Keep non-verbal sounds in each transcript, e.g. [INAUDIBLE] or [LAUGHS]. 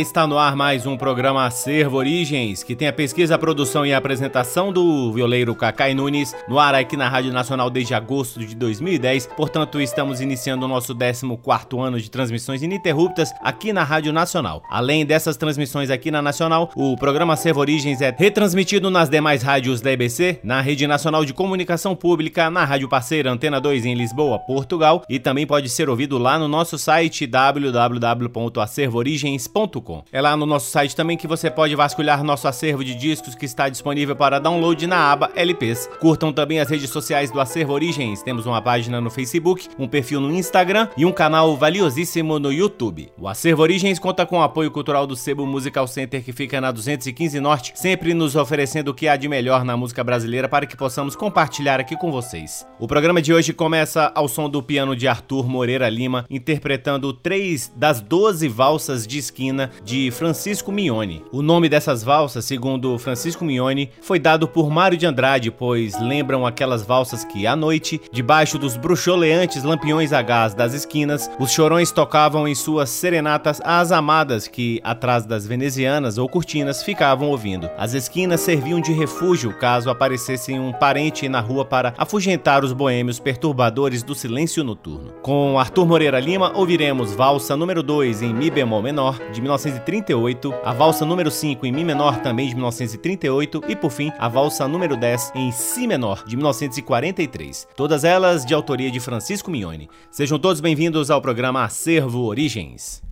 Está no ar mais um programa Acervo Origens, que tem a pesquisa, a produção e a apresentação do violeiro Cacai Nunes, no ar aqui na Rádio Nacional desde agosto de 2010. Portanto, estamos iniciando o nosso 14º ano de transmissões ininterruptas aqui na Rádio Nacional. Além dessas transmissões aqui na Nacional, o programa Acervo Origens é retransmitido nas demais rádios da EBC, na Rede Nacional de Comunicação Pública, na Rádio Parceira Antena 2 em Lisboa, Portugal, e também pode ser ouvido lá no nosso site www.acervoorigens.com é lá no nosso site também que você pode vasculhar nosso acervo de discos que está disponível para download na aba LPs. Curtam também as redes sociais do Acervo Origens. Temos uma página no Facebook, um perfil no Instagram e um canal valiosíssimo no YouTube. O Acervo Origens conta com o apoio cultural do Sebo Musical Center que fica na 215 Norte, sempre nos oferecendo o que há de melhor na música brasileira para que possamos compartilhar aqui com vocês. O programa de hoje começa ao som do piano de Arthur Moreira Lima, interpretando três das 12 valsas de esquina de Francisco Mignone. O nome dessas valsas, segundo Francisco Mignone, foi dado por Mário de Andrade, pois lembram aquelas valsas que, à noite, debaixo dos bruxoleantes lampiões a gás das esquinas, os chorões tocavam em suas serenatas às amadas que, atrás das venezianas ou cortinas, ficavam ouvindo. As esquinas serviam de refúgio caso aparecesse um parente na rua para afugentar os boêmios perturbadores do silêncio noturno. Com Arthur Moreira Lima, ouviremos valsa número 2 em Mi bemol menor, de 1938, a valsa número 5 em Mi menor também de 1938 e por fim a valsa número 10 em Si menor de 1943. Todas elas de autoria de Francisco Mignone. Sejam todos bem-vindos ao programa Acervo Origens.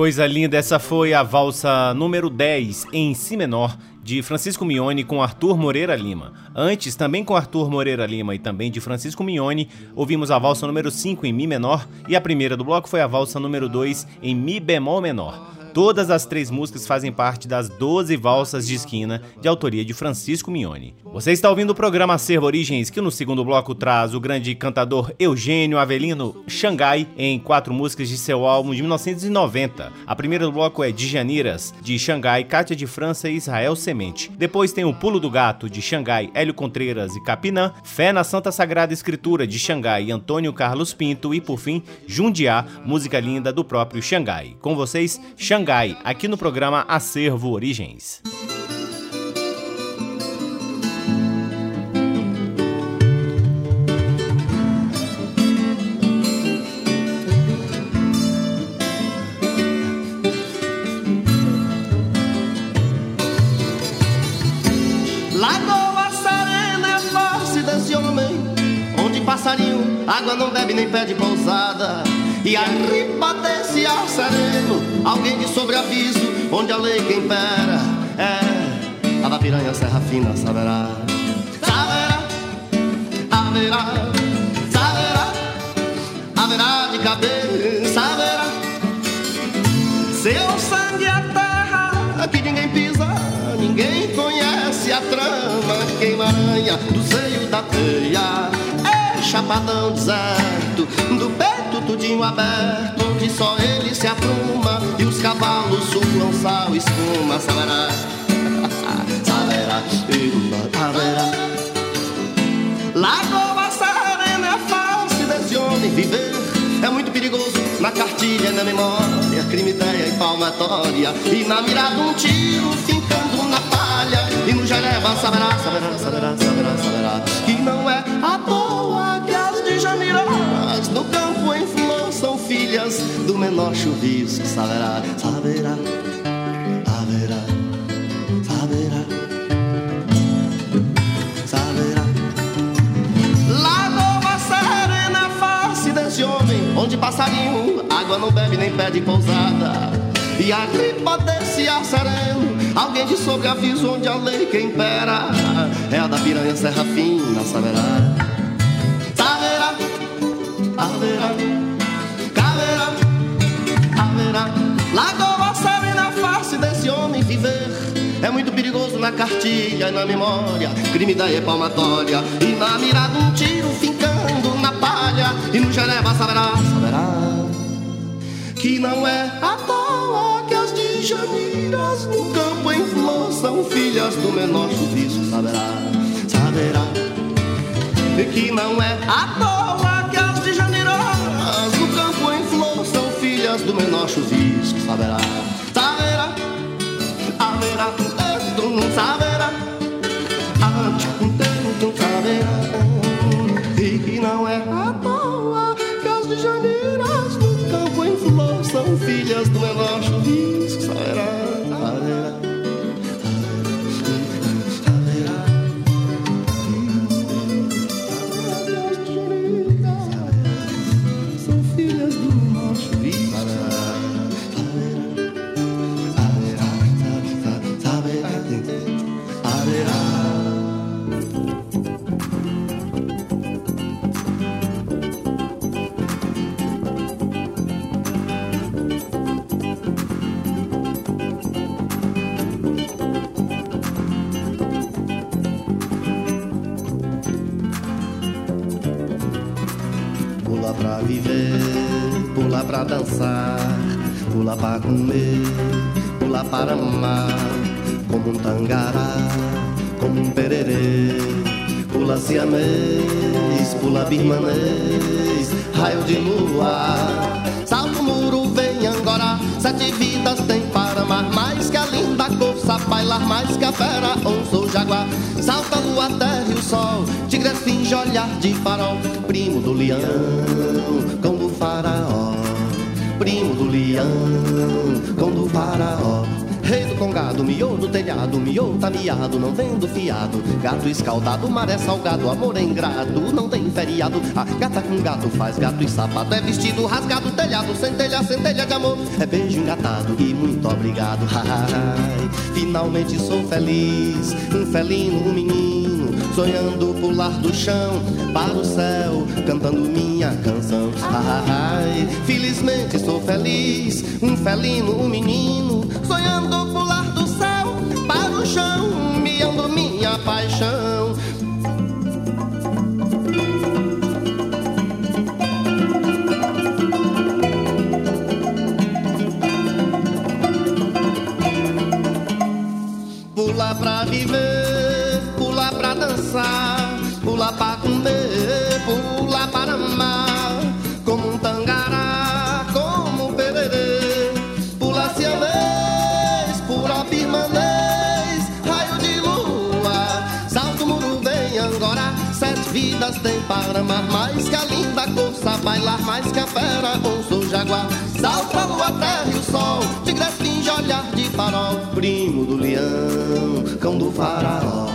Coisa linda, essa foi a valsa número 10 em Si menor de Francisco Mione com Arthur Moreira Lima. Antes, também com Arthur Moreira Lima e também de Francisco Mione, ouvimos a valsa número 5 em Mi menor e a primeira do bloco foi a valsa número 2 em Mi bemol menor. Todas as três músicas fazem parte das 12 valsas de esquina de autoria de Francisco Mione. Você está ouvindo o programa Acervo Origens, que no segundo bloco traz o grande cantador Eugênio Avelino Xangai em quatro músicas de seu álbum de 1990. A primeira do bloco é De Janiras, de Xangai, Cátia de França e Israel Semente. Depois tem o Pulo do Gato, de Xangai, Hélio Contreiras e Capinã, Fé na Santa Sagrada Escritura, de Xangai, Antônio Carlos Pinto e, por fim, Jundiá, música linda do próprio Xangai. Com vocês, Xangai Xangai, aqui no programa Acervo Origens. Lagoa serena é face desse homem, onde passarinho, água não bebe nem pede pousada. E a riba desse ar sereno Alguém de sobreaviso Onde a lei quem impera É a da piranha serra fina Saberá. Saberá Haverá Saberá Haverá de cabeça Saberá. Seu sangue é terra Que ninguém pisa Ninguém conhece a trama Queima aranha do seio da teia. É chapadão deserto Do peito tudinho aberto, onde só ele se apruma e os cavalos suam sal, espuma, saberá, [LAUGHS] saberá, saberá. Lagoa serena é face desse homem viver. É muito perigoso na cartilha, na memória, crime, ideia e palmatória. E na mirada um tiro fincando na palha. E no Jereba saberá, saberá, saberá, saberá, saberá. Que não é à toa de No campo em são filhas do menor chuvisco. Saberá, saberá, saberá, saberá, saberá. Lagoa serena, face desse homem, onde passarinho, água não bebe nem pede pousada. E a gripa desse ar sereno, alguém de sobre aviso onde a lei quem impera. É a da piranha serra fina. Saberá, saberá serena. Lagoa serena, face desse homem viver. É muito perigoso na cartilha e na memória. Crime da palmatória. E na mirada um tiro fincando na palha. E no Geneva saberá, saberá. Que não é à toa que as de Janiras no campo em flor são filhas do menor chuvisco. Saberá, saberá. Que não é à toa filhas do menor chuvisco, saberá, saberá, haverá, tu não saberá, tu saberá, e que não é à toa que as de janeiras no campo em flor são filhas do menor chuvisco, saberá. Siamês, pula birmanês, raio de lua. Salto muro, vem Angora, sete vidas tem para amar, mais que a linda corça, bailar mais que a fera, onça jaguar. Salta a lua, terra e o sol, tigre finge olhar de farol, primo do leão, cão do faraó. Primo do leão, cão do faraó Rei do congado, miou no telhado, miou tá miado, não vendo fiado. Gato escaldado, maré salgado, amor é ingrato, não tem feriado. A gata com gato faz gato e sapato, é vestido rasgado, telhado, centelha, centelha de amor. É beijo engatado e muito obrigado. [LAUGHS] Ai, finalmente sou feliz, um felino, um menino, sonhando pular do chão para o céu, cantando minha canção. Ai, felizmente sou feliz, um felino, um menino, sonhando pular do céu para o chão, miando minha paixão. Tem para amar, mais que a linda corça, bailar mais que a fera, ou sou jaguar, salto a lua, terra e o sol, tigre finge olhar de farol, primo do leão, cão do faraó.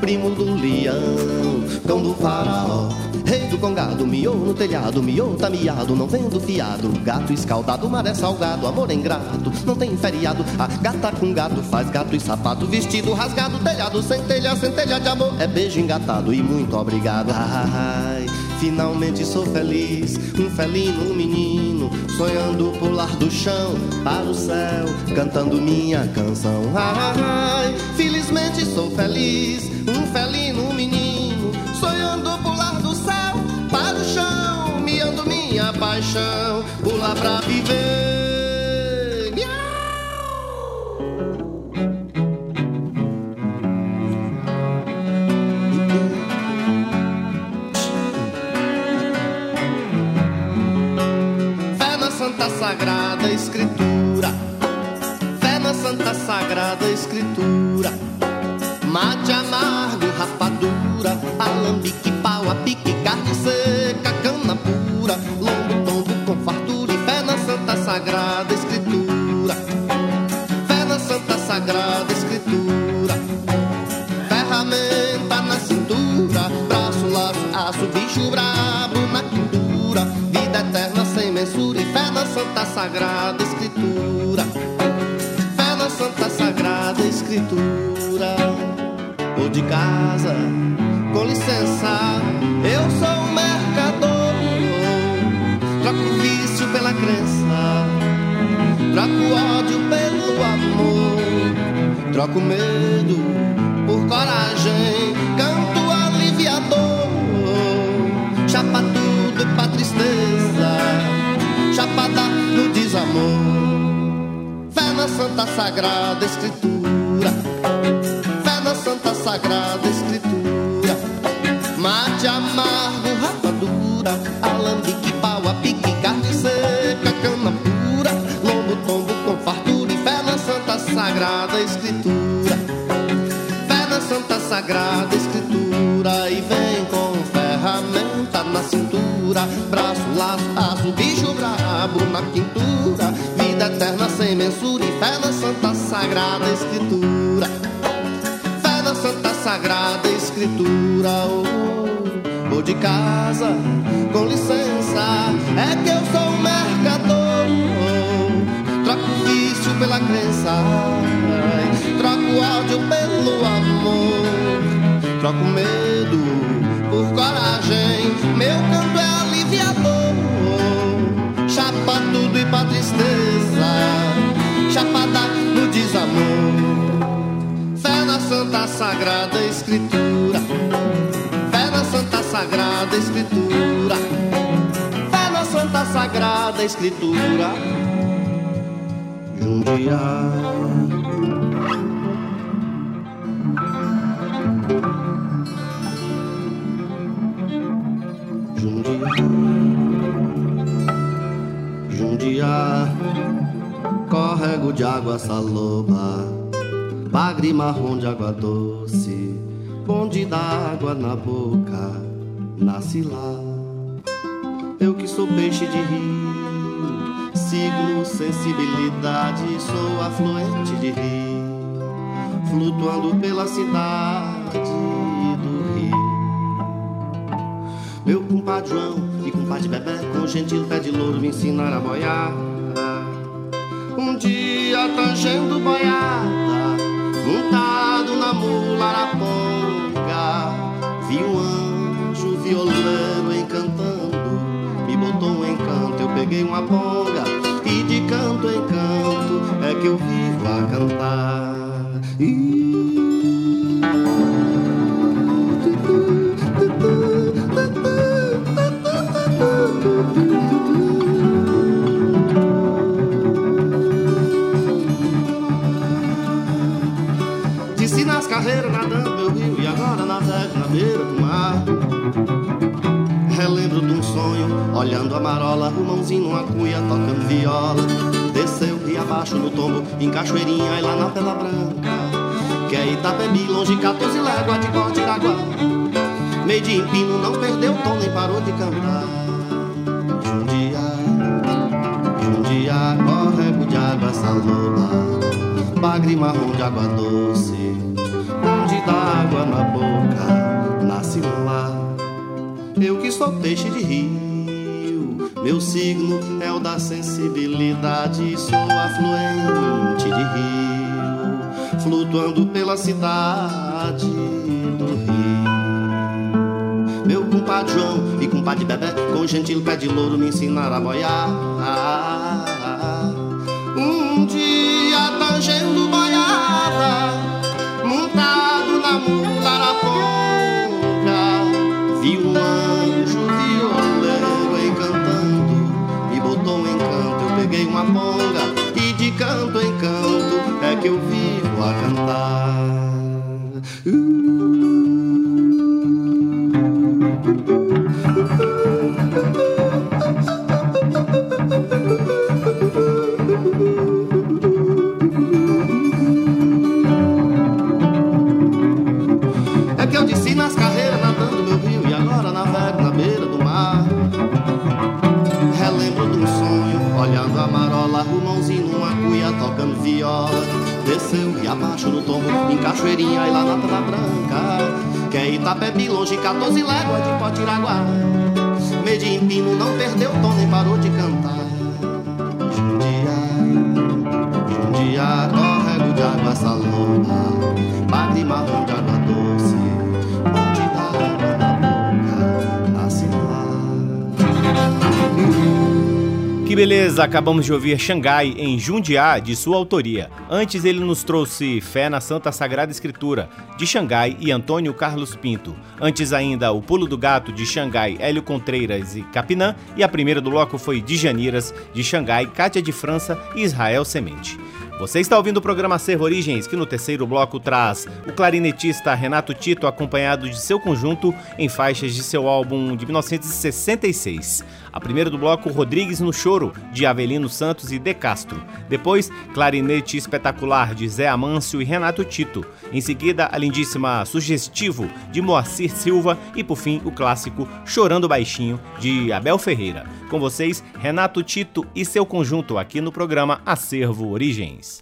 Primo do leão, cão do faraó. Rei do congado, miou no telhado, miou tá miado, não vendo fiado. Gato escaldado, maré salgado, amor é ingrato, não tem feriado. A gata com gato faz gato e sapato, vestido rasgado, telhado, centelha, centelha de amor. É beijo engatado e muito obrigado. Ai, finalmente sou feliz, um felino, um menino, sonhando pular do chão para o céu, cantando minha canção. Ai, felizmente sou feliz, um paixão, pular pra viver. Com fartura e fé na Santa Sagrada Escritura. Fé na Santa Sagrada Escritura. Ferramenta na cintura, braço, laço, aço, bicho brabo na quintura. Vida eterna sem mensura e fé na Santa Sagrada Escritura. Fé na Santa Sagrada Escritura ou de casa. Com licença, eu sou troco ódio pelo amor, troco medo por coragem, canto aliviador. Chapa tudo pra tristeza, chapada no desamor. Fé na Santa Sagrada Escritura na Santa Sagrada Escritura. Mate amargo, Sagrada Escritura e vem com ferramenta na cintura, braço, laço, aço, bicho brabo na quintura, vida eterna sem mensura e fé na Santa Sagrada Escritura. Na Santa Sagrada Escritura ou, ou de casa, com licença, é que eu sou um mercador. Pela crença, troco ódio pelo amor, troco medo por coragem. Meu canto é aliviador, chapa tudo e pra tristeza, chapada no desamor. Fé na Santa Sagrada Escritura. Fé na Santa Sagrada Escritura. Fé na Santa Sagrada Escritura. Jundiá. Jundiá. Jundiá. Córrego de água saloba bagre marrom de água doce, bonde d'água na boca, nasce lá. Eu que sou peixe de rio, signo, sensibilidade, sou afluente de rio, flutuando pela cidade do Rio. Meu compadre João e compadre Bebé, com gentil pé de louro, me ensinaram a boiar. Um dia tangendo boiada, montado na mula araponga, vi um anjo violeiro encantando, me botou um encanto, eu peguei uma ponga, que eu vivo a cantar. carreira nadando meu rio e agora na beira do mar. Relembro de um sonho, olhando a marola, o mãozinho numa cuia, tocando viola. Abaixo no tombo, em Cachoeirinha e lá na Pedra Branca. Que é Itapebi, longe 14 léguas de corte d'água. Meio de empino, não perdeu o tom nem parou de cantar. Jundia, Jundia, córrego de água saloba, bagre marrom de água doce da água na boca, nasce lá. Eu que sou peixe de rio, meu signo é o da sensibilidade. Sou afluente de rio, flutuando pela cidade do rio. Meu compadre João e compadre Bebé, com gentil pé de louro, me ensinaram a boiar. Um dia tangendo boiada, montar na mula que eu vivo a cantar abaixo no tombo, em Cachoeirinha e lá na Pedra Branca. Que é Itapebi, longe 14 léguas de Potiraguá. Meio de empino, não perdeu tom nem parou de cantar. Jundia, Jundia, beleza! Acabamos de ouvir Xangai em Jundiá, de sua autoria. Antes ele nos trouxe Fé na Santa Sagrada Escritura, de Xangai e Antônio Carlos Pinto. Antes ainda, O Pulo do Gato, de Xangai, Hélio Contreiras e Capinã. E a primeira do bloco foi De Janiras, de Xangai, Cátia de França e Israel Semente. Você está ouvindo o programa Servo Origens, que no terceiro bloco traz o clarinetista Renato Tito, acompanhado de seu conjunto em faixas de seu álbum de 1966. A primeira do bloco, Rodrigues no Choro, de Avelino Santos e De Castro. Depois, Clarinete Espetacular, de Zé Amâncio e Renato Tito. Em seguida, a lindíssima Sugestivo, de Moacir Silva. E por fim, o clássico Chorando Baixinho, de Abel Ferreira. Com vocês, Renato Tito e seu conjunto aqui no programa Acervo Origens.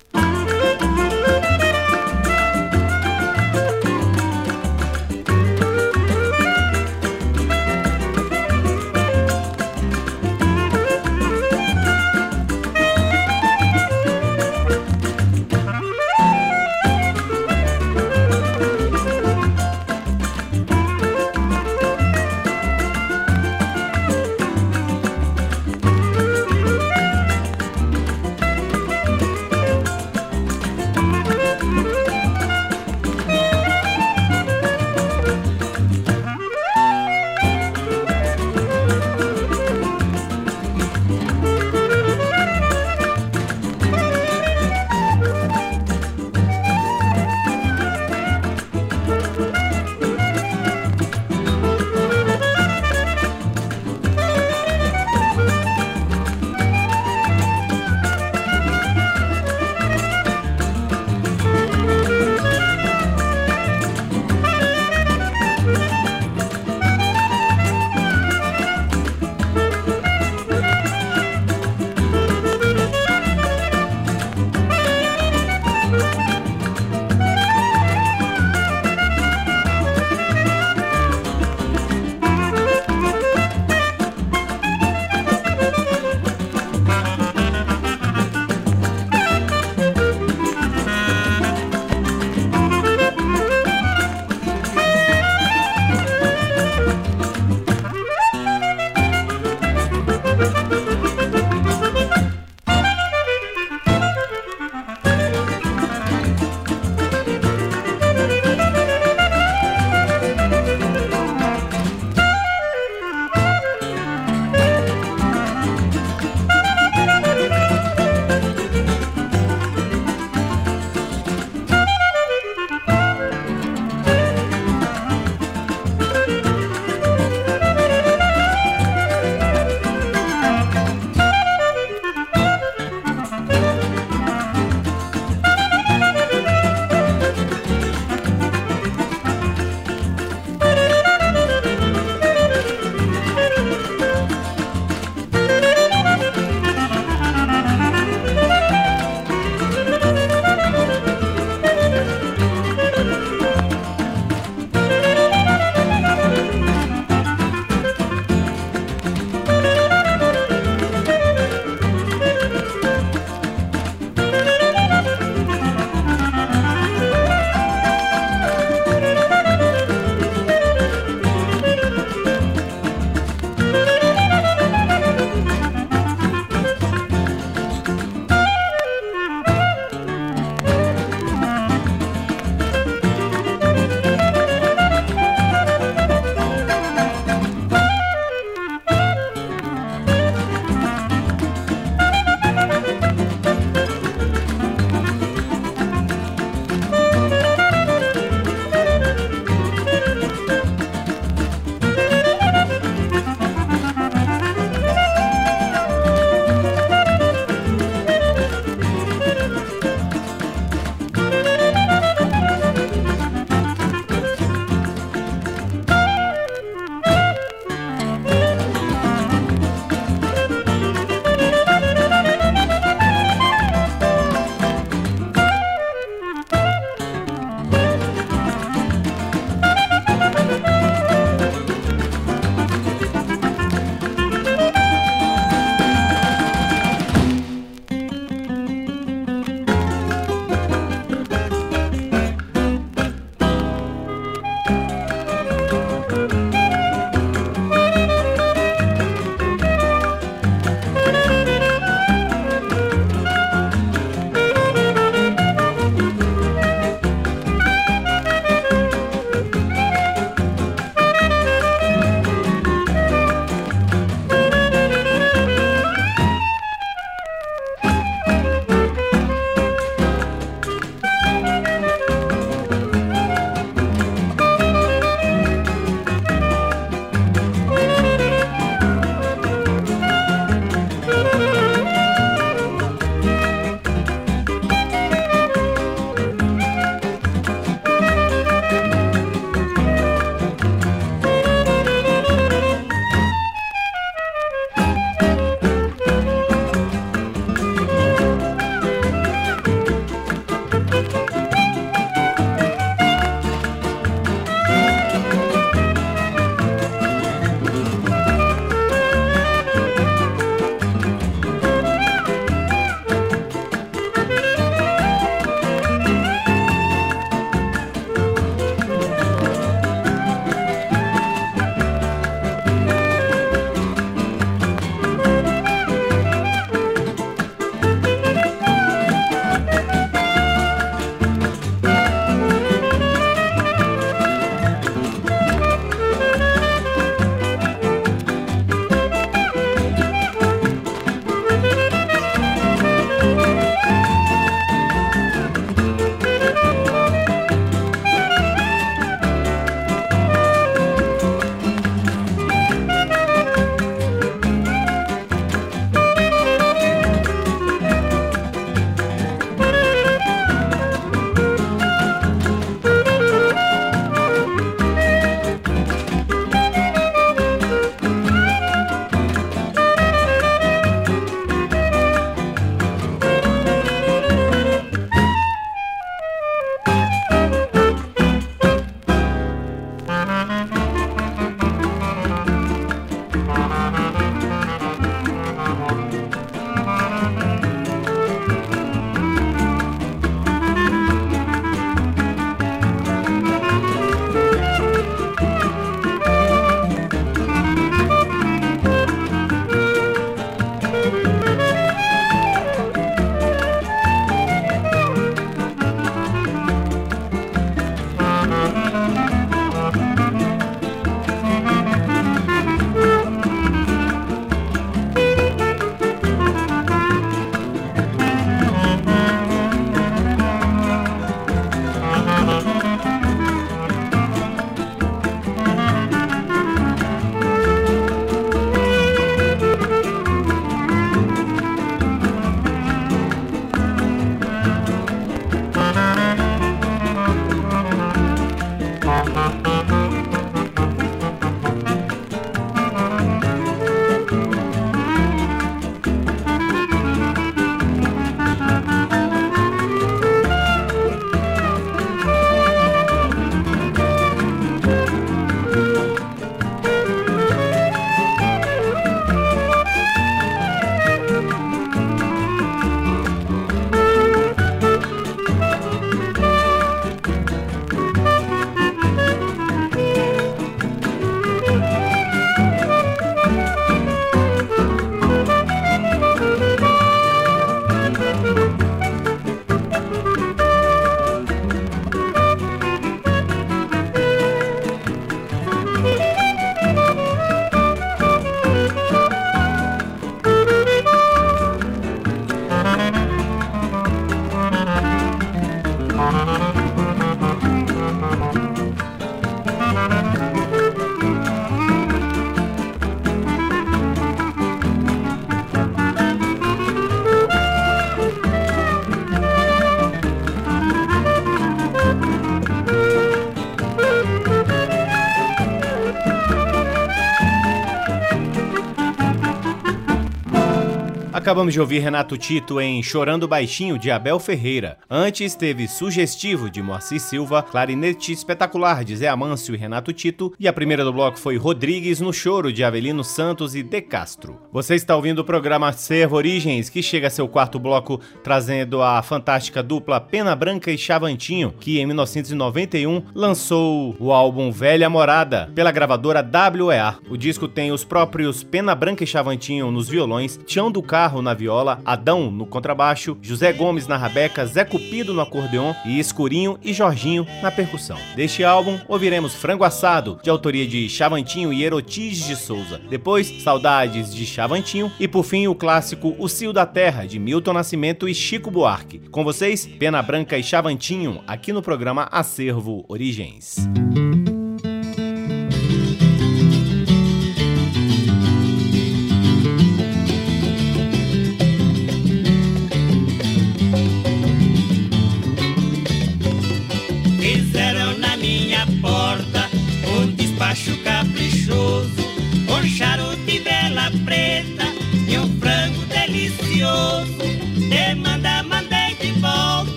Acabamos de ouvir Renato Tito em Chorando Baixinho, de Abel Ferreira. Antes teve Sugestivo, de Moacir Silva, Clarinete Espetacular, de Zé Amâncio e Renato Tito. E a primeira do bloco foi Rodrigues no Choro, de Avelino Santos e De Castro. Você está ouvindo o programa Servo Origens, que chega a seu quarto bloco trazendo a fantástica dupla Pena Branca e Chavantinho, que em 1991 lançou o álbum Velha Morada, pela gravadora WEA. O disco tem os próprios Pena Branca e Chavantinho nos violões, Tião do Carro na viola, Adão no contrabaixo, José Gomes na rabeca, Zé Cupido no acordeon e Escurinho e Jorginho na percussão. Deste álbum, ouviremos Frango Assado, de autoria de Chavantinho e Erotiz de Souza. Depois, Saudades de Chavantinho e por fim o clássico O Cio da Terra, de Milton Nascimento e Chico Buarque. Com vocês, Pena Branca e Chavantinho, aqui no programa Acervo Origens.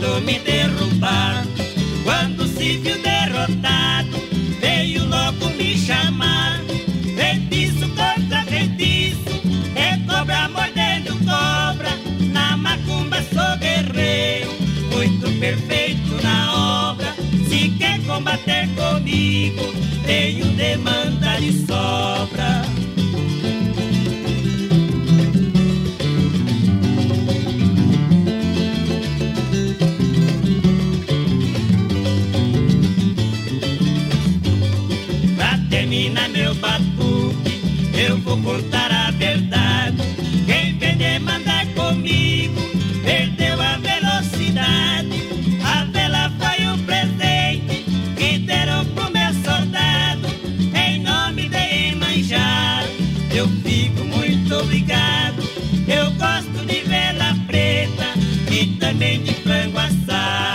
Lo mi terror. Vou contar a verdade. Quem vender mandar comigo, perdeu a velocidade. A vela foi um presente que deram pro meu soldado. Em nome de manjar, eu fico muito obrigado. Eu gosto de vela preta e também de frango Que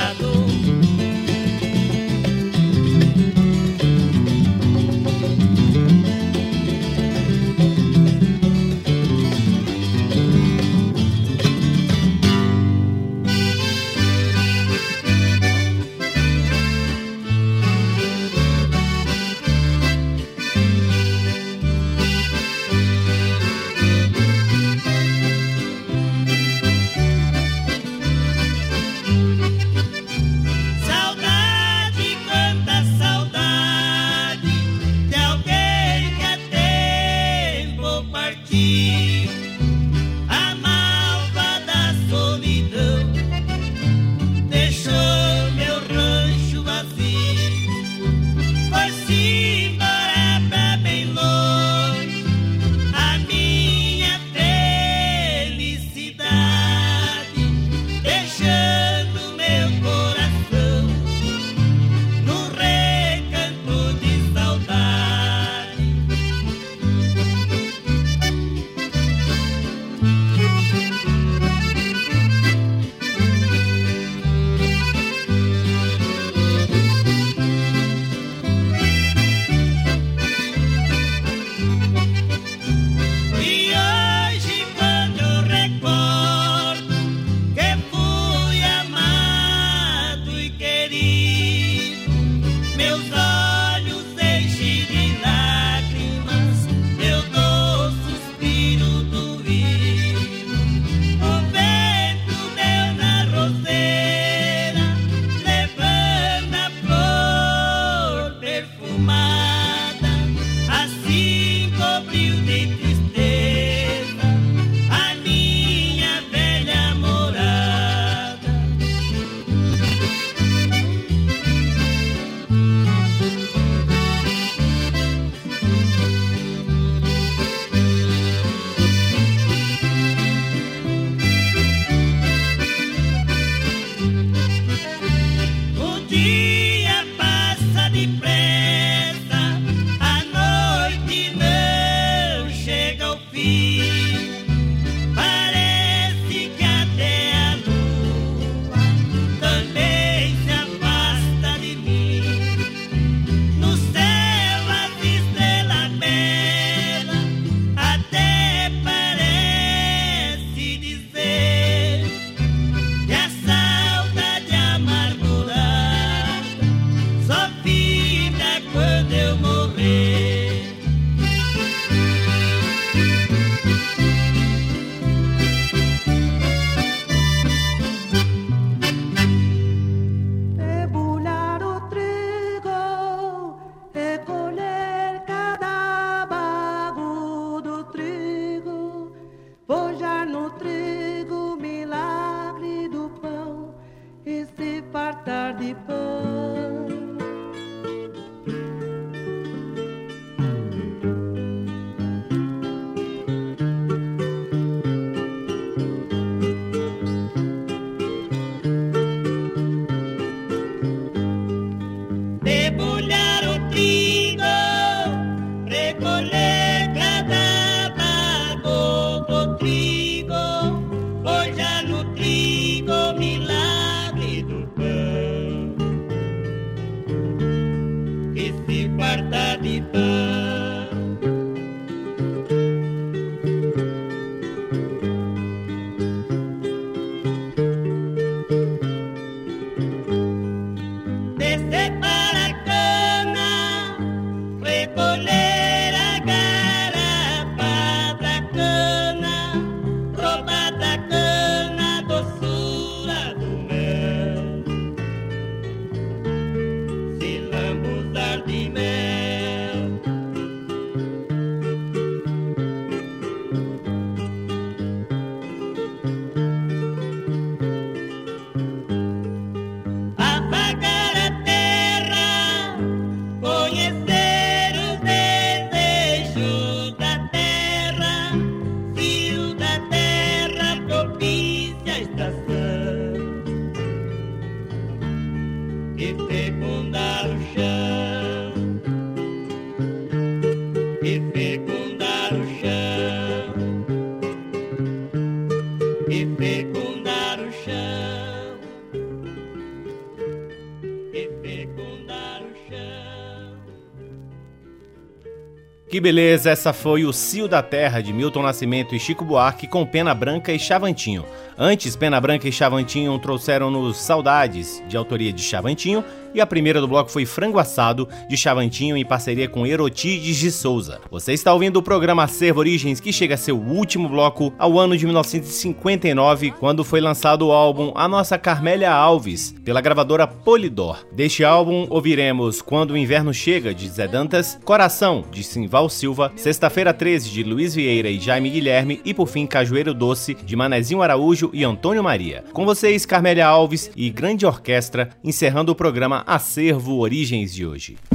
beleza, essa foi o Cio da Terra de Milton Nascimento e Chico Buarque com Pena Branca e Chavantinho. Antes, Pena Branca e Chavantinho trouxeram-nos Saudades, de autoria de Chavantinho, e a primeira do bloco foi Frango Assado, de Chavantinho, em parceria com Erotides de Souza. Você está ouvindo o programa Acervo Origens, que chega a ser o último bloco ao ano de 1959, quando foi lançado o álbum A Nossa Carmélia Alves, pela gravadora Polidor. Deste álbum, ouviremos Quando o Inverno Chega, de Zé Dantas, Coração, de Simval Silva, Sexta-feira 13, de Luiz Vieira e Jaime Guilherme, e por fim Cajueiro Doce, de Manezinho Araújo e Antônio Maria. Com vocês, Carmélia Alves e grande orquestra, encerrando o programa Acervo Origens de hoje.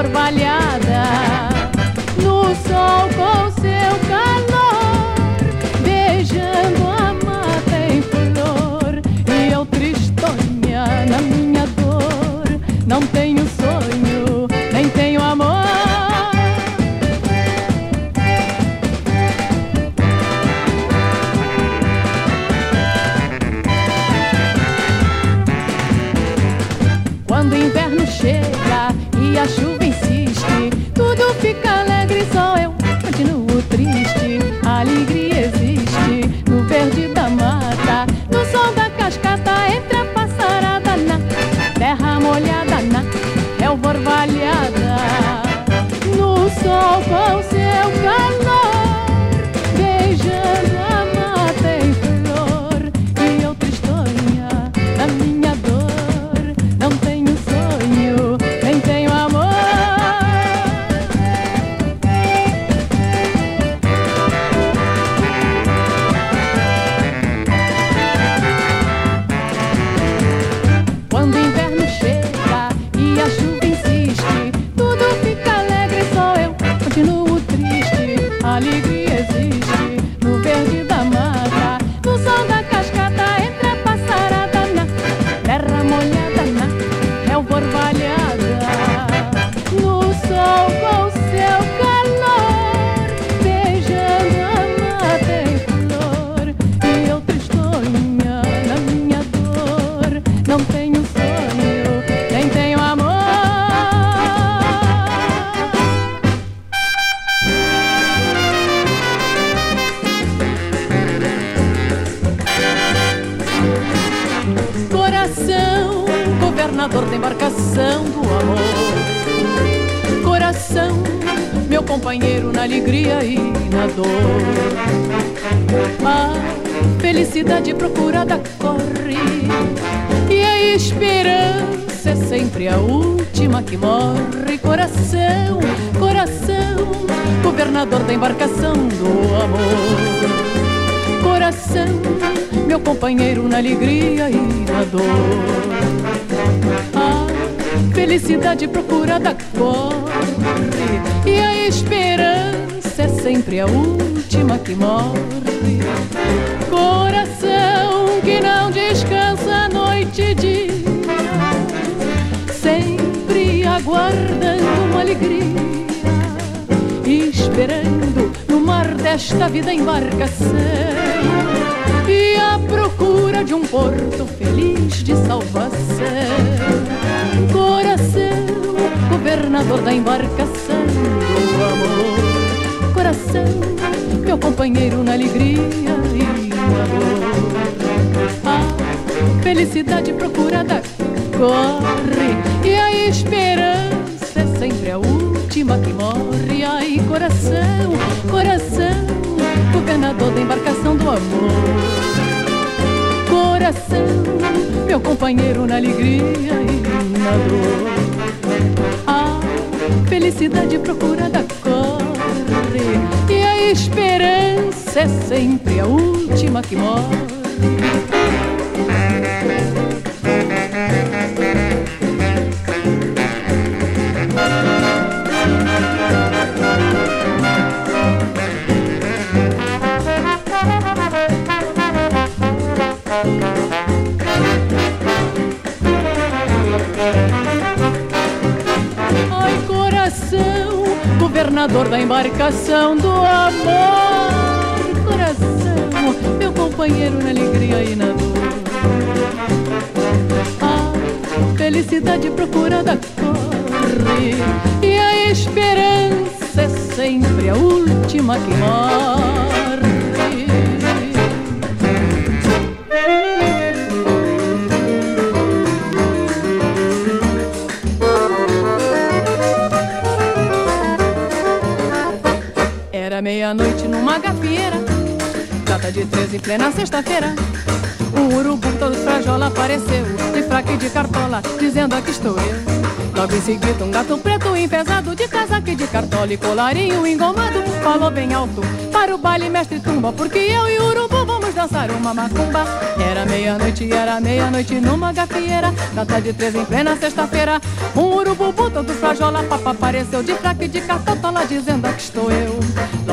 Orvalhada molhada, na relva orvalhada, no sol com seu calor. Procurada corre e a esperança é sempre a última que morre. Coração que não descansa noite e dia guardando uma alegria, esperando no mar desta vida embarcação e à procura de um porto feliz de salvação. Coração, governador da embarcação do amor, coração, meu companheiro na alegria e na dor. A felicidade procurada corre e a esperança é sempre a última que morre. Ai, coração, coração, governador da embarcação do amor. Coração, meu companheiro na alegria e na dor. A felicidade procurada corre e a esperança é sempre a última que morre. Governador da embarcação do amor. Coração, meu companheiro na alegria e na dor. A felicidade procurada corre e a esperança é sempre a última que morre. Meia-noite numa gafieira, data de 13 em plena sexta-feira. Um urubu todo frajola apareceu, de fraque de cartola, dizendo aqui estou eu. Logo em seguida um gato preto enfesado, de casaco e de cartola e colarinho engomado, falou bem alto, para o baile mestre tumba, porque eu e o urubu vamos dançar uma macumba. Era meia-noite, era meia-noite numa gafieira, data de 13 em plena sexta-feira. Um urubu todo frajola, papa apareceu, de fraque de cartola, dizendo aqui estou eu.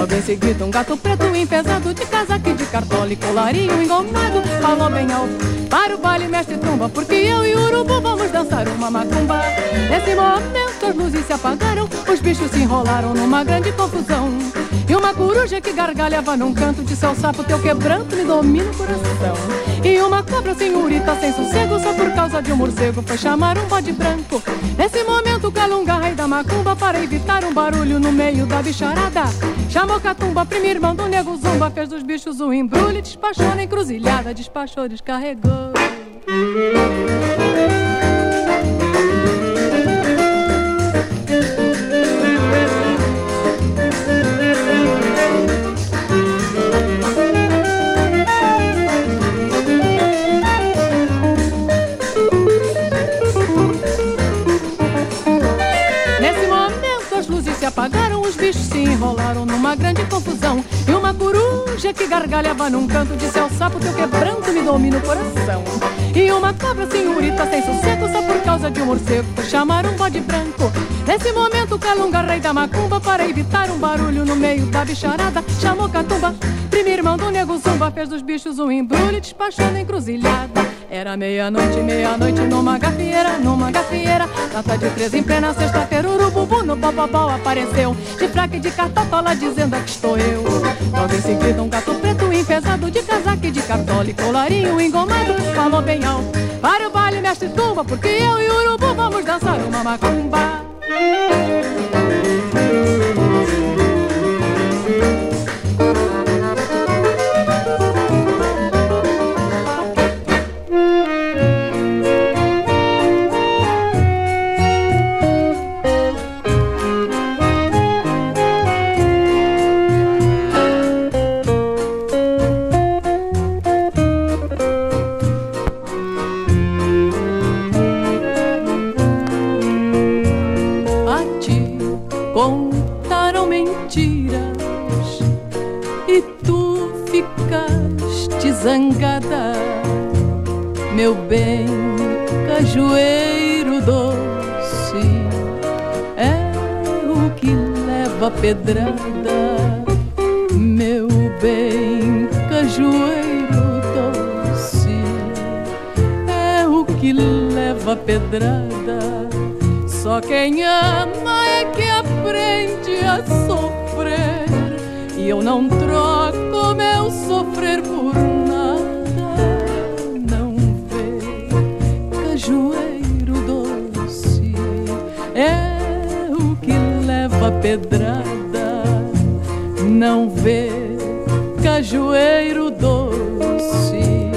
Em seguida um gato preto enfesado, de casaco de cartola e colarinho engomado, falou bem alto. Para o baile mestre tumba, porque eu e o urubu vamos dançar uma macumba. Nesse momento as luzes se apagaram, os bichos se enrolaram numa grande confusão. E uma coruja que gargalhava num canto de seu sapo, teu quebranto me domina o coração. E uma cobra senhorita sem sossego, só por causa de um morcego, foi chamar um bode branco. Nesse momento, calunga, rei da macumba, para evitar um barulho no meio da bicharada. Chamou Catumba, primo irmão do nego zumba, fez dos bichos um embrulho, despachou na encruzilhada, despachou, descarregou. Bichos se enrolaram numa grande confusão. E uma coruja que gargalhava num canto disse ao sapo: Teu quebranto me domina o coração. E uma cobra senhorita sem sossego, só por causa de um morcego, foi chamar um bode branco. Nesse momento o calunga, rei da macumba, para evitar um barulho no meio da bicharada, chamou Catumba. Primo irmão do nego zumba, fez dos bichos um embrulho e despachou na encruzilhada. Era meia-noite, meia-noite numa gafieira, numa gafieira. Data de três em plena sexta-feira, urububu no popopó apareceu. De fraca e de cartola dizendo aqui estou eu. Logo em seguida um gato preto enfesado, de casaco e de cartola e colarinho engomado. Falou bem alto, para o baile mestre tumba, porque eu e o urubu vamos dançar uma macumba. Meu bem cajueiro doce é o que leva pedrada, meu bem cajueiro doce é o que leva pedrada. Só quem ama é que aprende a sofrer. E eu não troco meu sofrer por pedrada. Não vê cajueiro doce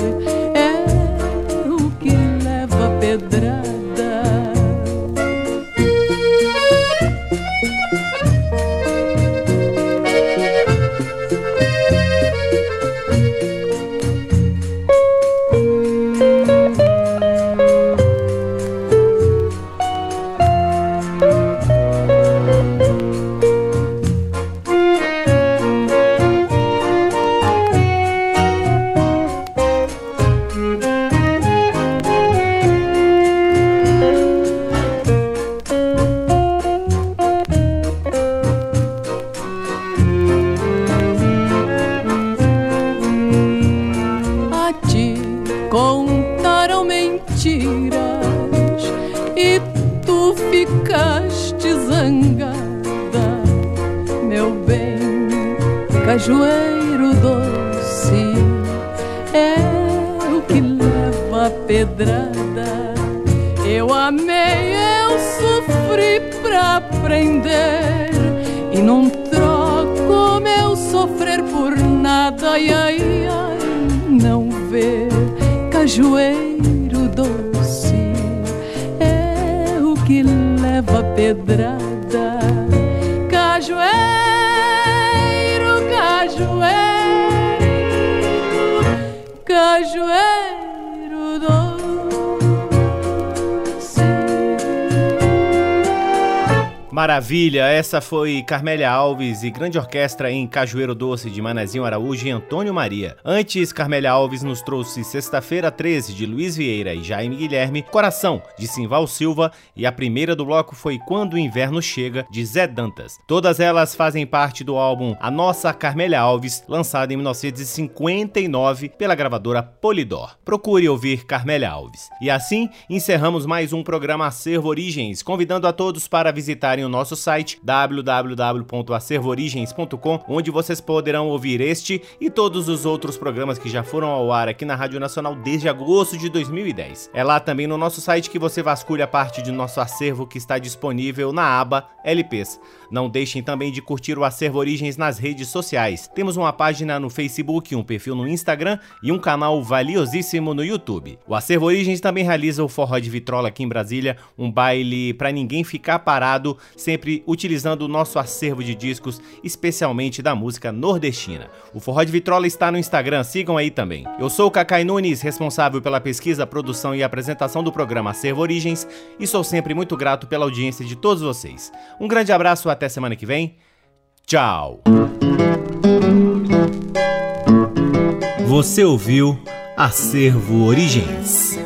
cajueiro Maravilha, essa foi Carmélia Alves e grande orquestra em Cajueiro Doce de Manezinho Araújo e Antônio Maria. Antes, Carmélia Alves nos trouxe Sexta-feira 13 de Luiz Vieira e Jaime Guilherme, Coração de Simval Silva e a primeira do bloco foi Quando o Inverno Chega de Zé Dantas. Todas elas fazem parte do álbum A Nossa Carmélia Alves, lançado em 1959 pela gravadora Polydor. Procure ouvir Carmélia Alves. E assim encerramos mais um programa Acervo Origens, convidando a todos para visitarem o nosso site www.acervoorigens.com, onde vocês poderão ouvir este e todos os outros programas que já foram ao ar aqui na Rádio Nacional desde agosto de 2010. É lá também no nosso site que você vasculha parte de nosso acervo que está disponível na aba LPs. Não deixem também de curtir o Acervo Origens nas redes sociais. Temos uma página no Facebook, um perfil no Instagram e um canal valiosíssimo no YouTube. O Acervo Origens também realiza o Forró de Vitrola aqui em Brasília, um baile para ninguém ficar parado, sempre utilizando o nosso acervo de discos, especialmente da música nordestina. O Forró de Vitrola está no Instagram, sigam aí também. Eu sou o Cacai Nunes, responsável pela pesquisa, produção e apresentação do programa Acervo Origens, e sou sempre muito grato pela audiência de todos vocês. Um grande abraço, até semana que vem. Tchau. Você ouviu Acervo Origens.